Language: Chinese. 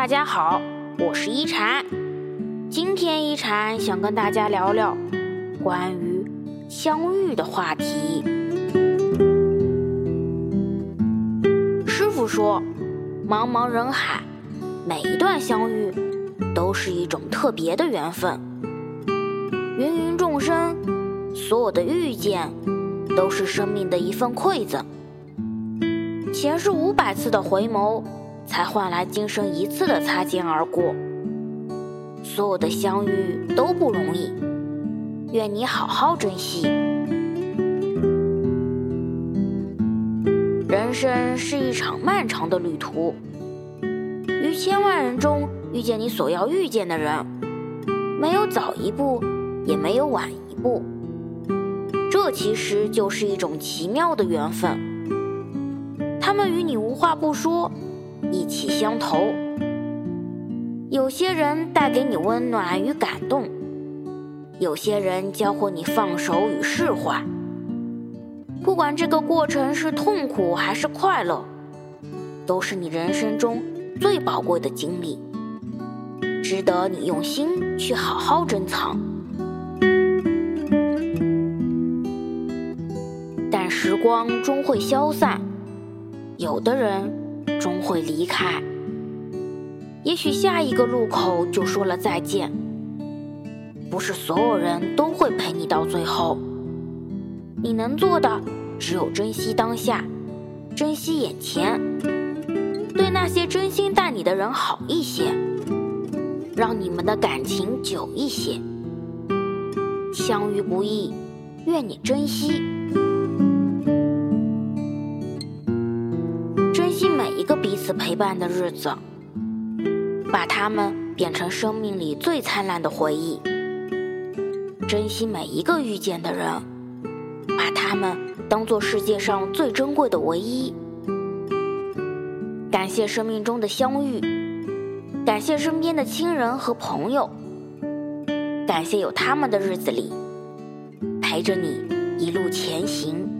大家好，我是一禅。今天一禅想跟大家聊聊关于相遇的话题。师傅说，茫茫人海，每一段相遇都是一种特别的缘分。芸芸众生，所有的遇见都是生命的一份馈赠。前世五百次的回眸。才换来今生一次的擦肩而过。所有的相遇都不容易，愿你好好珍惜。人生是一场漫长的旅途，于千万人中遇见你所要遇见的人，没有早一步，也没有晚一步，这其实就是一种奇妙的缘分。他们与你无话不说。意气相投，有些人带给你温暖与感动，有些人教会你放手与释怀。不管这个过程是痛苦还是快乐，都是你人生中最宝贵的经历，值得你用心去好好珍藏。但时光终会消散，有的人。终会离开，也许下一个路口就说了再见。不是所有人都会陪你到最后，你能做的只有珍惜当下，珍惜眼前，对那些真心待你的人好一些，让你们的感情久一些。相遇不易，愿你珍惜。彼此陪伴的日子，把它们变成生命里最灿烂的回忆。珍惜每一个遇见的人，把他们当做世界上最珍贵的唯一。感谢生命中的相遇，感谢身边的亲人和朋友，感谢有他们的日子里，陪着你一路前行。